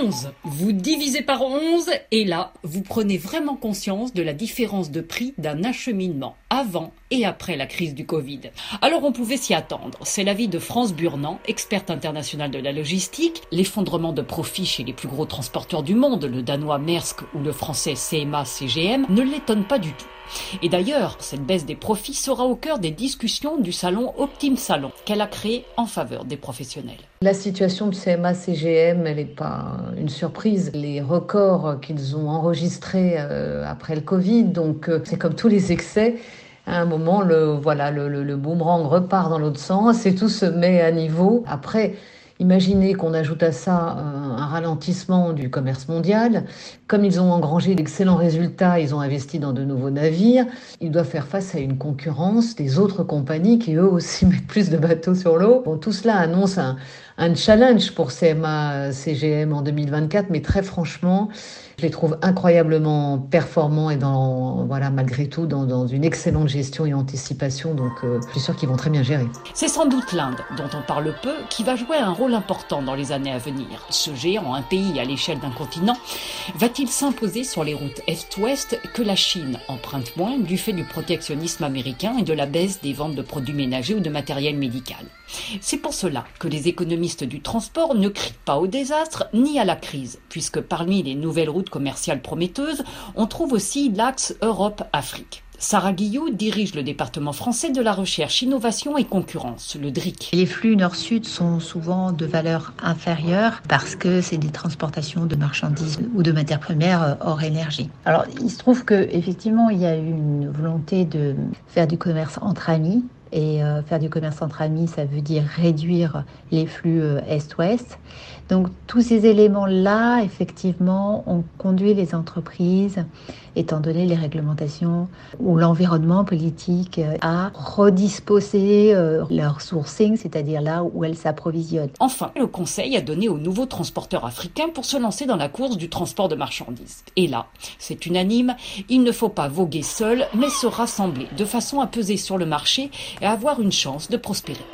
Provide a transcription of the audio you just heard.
11. Vous divisez par 11 et là, vous prenez vraiment conscience de la différence de prix d'un acheminement avant et après la crise du Covid. Alors on pouvait s'y attendre. C'est l'avis de France Burnand, experte internationale de la logistique. L'effondrement de profit chez les plus gros transporteurs du monde, le danois Maersk ou le français CMA CGM, ne l'étonne pas du tout. Et d'ailleurs, cette baisse des profits sera au cœur des discussions du salon Optim Salon qu'elle a créé en faveur des professionnels. La situation de CMA CGM, elle n'est pas une surprise. Les records qu'ils ont enregistrés euh, après le Covid, donc euh, c'est comme tous les excès à un moment, le, voilà, le, le, le boomerang repart dans l'autre sens et tout se met à niveau. Après, Imaginez qu'on ajoute à ça euh, un ralentissement du commerce mondial. Comme ils ont engrangé d'excellents résultats, ils ont investi dans de nouveaux navires. Ils doivent faire face à une concurrence des autres compagnies qui eux aussi mettent plus de bateaux sur l'eau. Tout cela annonce un, challenge pour CMA CGM en 2024, mais très franchement, je les trouve incroyablement performants et dans, voilà, malgré tout, dans, une excellente gestion et anticipation. Donc, euh, je suis sûr qu'ils vont très bien gérer. C'est sans doute l'Inde, dont on parle peu, qui va jouer un important dans les années à venir. Ce géant, un pays à l'échelle d'un continent, va-t-il s'imposer sur les routes Est-Ouest que la Chine emprunte moins du fait du protectionnisme américain et de la baisse des ventes de produits ménagers ou de matériel médical? C'est pour cela que les économistes du transport ne crient pas au désastre ni à la crise, puisque parmi les nouvelles routes commerciales prometteuses, on trouve aussi l'axe Europe-Afrique. Sarah Guillot dirige le département français de la recherche, innovation et concurrence, le DRIC. Les flux nord-sud sont souvent de valeur inférieure parce que c'est des transportations de marchandises ou de matières premières hors énergie. Alors, il se trouve que effectivement, il y a eu une volonté de faire du commerce entre amis et euh, faire du commerce entre amis, ça veut dire réduire les flux euh, est-ouest. Donc tous ces éléments-là, effectivement, ont conduit les entreprises, étant donné les réglementations ou l'environnement politique, à redisposer euh, leur sourcing, c'est-à-dire là où elles s'approvisionnent. Enfin, le Conseil a donné aux nouveaux transporteurs africains pour se lancer dans la course du transport de marchandises. Et là, c'est unanime, il ne faut pas voguer seul, mais se rassembler de façon à peser sur le marché et avoir une chance de prospérer.